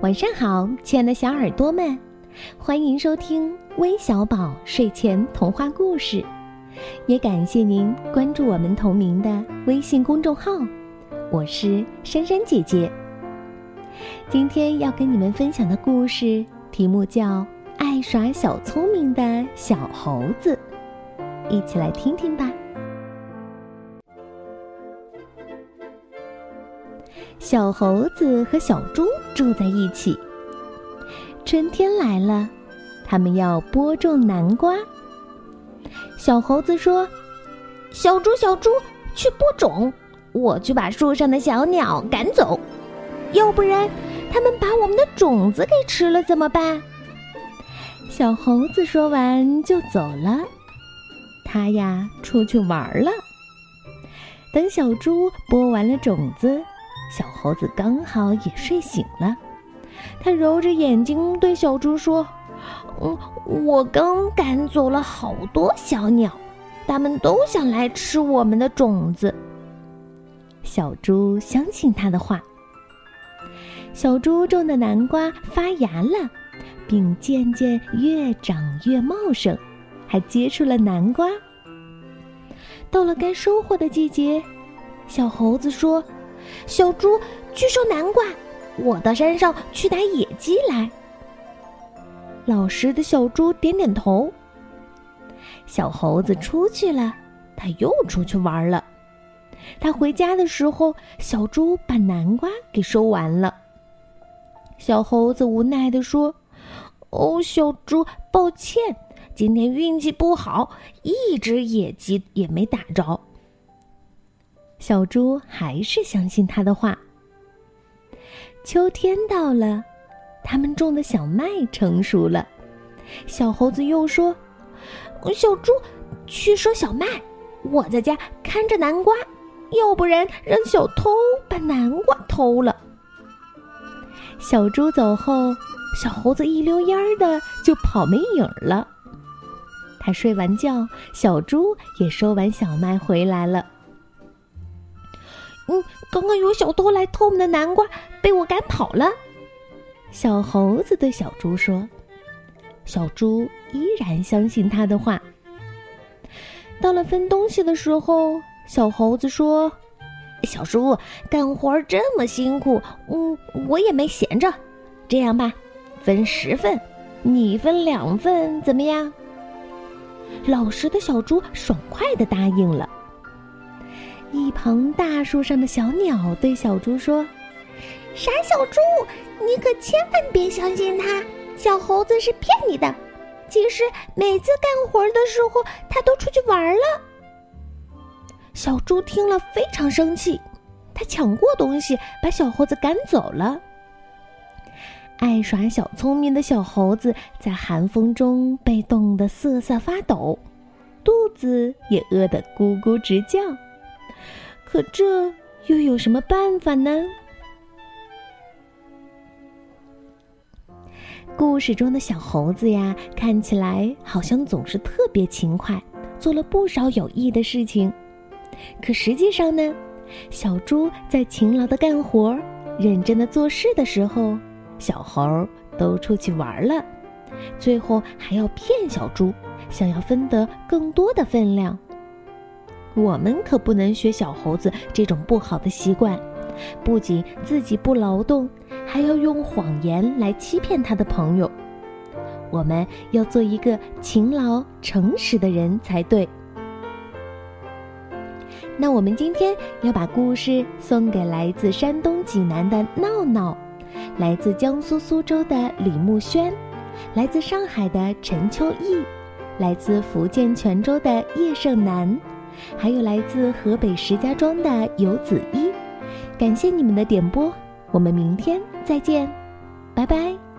晚上好，亲爱的小耳朵们，欢迎收听微小宝睡前童话故事，也感谢您关注我们同名的微信公众号。我是珊珊姐姐。今天要跟你们分享的故事题目叫《爱耍小聪明的小猴子》，一起来听听吧。小猴子和小猪住在一起。春天来了，他们要播种南瓜。小猴子说：“小猪，小猪，去播种，我去把树上的小鸟赶走，要不然他们把我们的种子给吃了怎么办？”小猴子说完就走了。他呀，出去玩了。等小猪播完了种子。小猴子刚好也睡醒了，他揉着眼睛对小猪说：“嗯，我刚赶走了好多小鸟，它们都想来吃我们的种子。”小猪相信他的话。小猪种的南瓜发芽了，并渐渐越长越茂盛，还结出了南瓜。到了该收获的季节，小猴子说。小猪去收南瓜，我到山上去打野鸡来。老实的小猪点点头。小猴子出去了，他又出去玩了。他回家的时候，小猪把南瓜给收完了。小猴子无奈地说：“哦，小猪，抱歉，今天运气不好，一只野鸡也没打着。”小猪还是相信他的话。秋天到了，他们种的小麦成熟了。小猴子又说：“小猪，去收小麦，我在家看着南瓜，要不然让小偷把南瓜偷了。”小猪走后，小猴子一溜烟儿的就跑没影了。他睡完觉，小猪也收完小麦回来了。嗯，刚刚有小偷来偷我们的南瓜，被我赶跑了。小猴子对小猪说：“小猪依然相信他的话。”到了分东西的时候，小猴子说：“小猪干活这么辛苦，嗯，我也没闲着。这样吧，分十份，你分两份，怎么样？”老实的小猪爽快的答应了。一旁大树上的小鸟对小猪说：“傻小猪，你可千万别相信他，小猴子是骗你的。其实每次干活的时候，他都出去玩了。”小猪听了非常生气，他抢过东西，把小猴子赶走了。爱耍小聪明的小猴子在寒风中被冻得瑟瑟发抖，肚子也饿得咕咕直叫。可这又有什么办法呢？故事中的小猴子呀，看起来好像总是特别勤快，做了不少有益的事情。可实际上呢，小猪在勤劳的干活、认真的做事的时候，小猴都出去玩了，最后还要骗小猪，想要分得更多的分量。我们可不能学小猴子这种不好的习惯，不仅自己不劳动，还要用谎言来欺骗他的朋友。我们要做一个勤劳诚实的人才对。那我们今天要把故事送给来自山东济南的闹闹，来自江苏苏州的李木轩，来自上海的陈秋意，来自福建泉州的叶胜男。还有来自河北石家庄的游子一，感谢你们的点播，我们明天再见，拜拜。